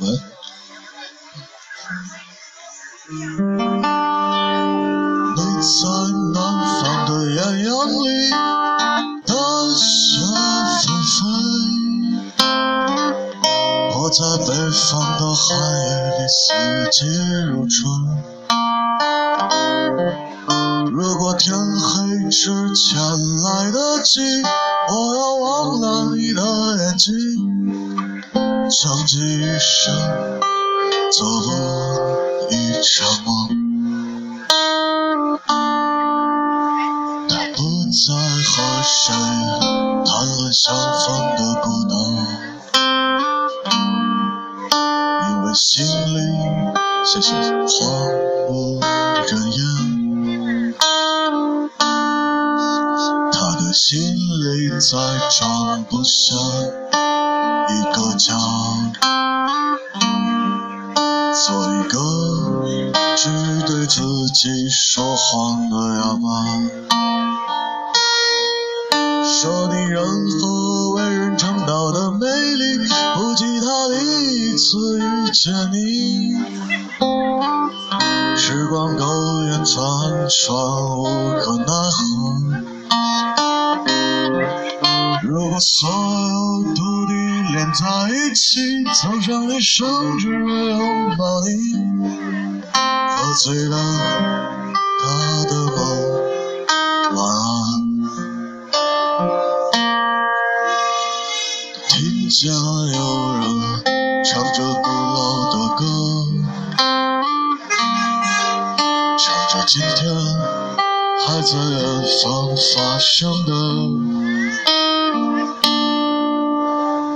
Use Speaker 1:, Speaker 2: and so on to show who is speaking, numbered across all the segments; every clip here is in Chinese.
Speaker 1: 喂。你在南方的艳阳里，大雪纷飞；我在北方的寒夜里，四季如春。如果天黑之前来得及，我要忘了你的眼睛，穷极一生做不一场梦。他不再和谁谈论相逢的孤岛，因为心里谢谢荒心里再装不下一个家，做一个只对自己说谎的哑巴。说你任何为人称道的美丽，不及他第一次遇见你。时光苟延残喘，无可奈何。把所有土地连在一起，走上一生，只为拥抱你，喝醉了他的梦，晚安。听见有人唱着古老的歌，唱着今天还在远方发生的，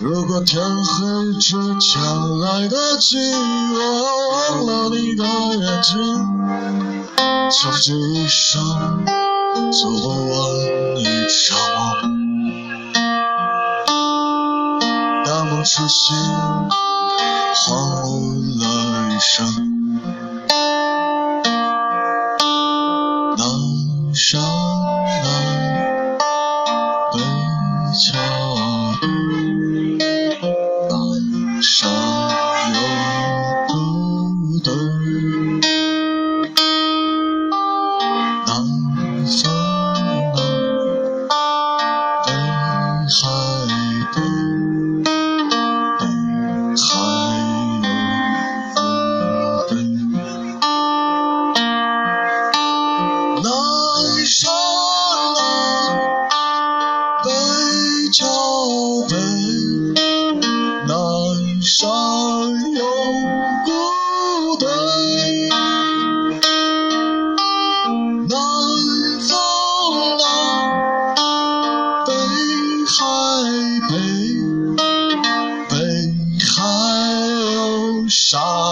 Speaker 1: 如果天黑之前来得及，我要忘了你的眼睛，穷极一生做不完一场梦。当梦初醒，荒芜了一生。南山山有孤堆，南走那北海北，北海有沙。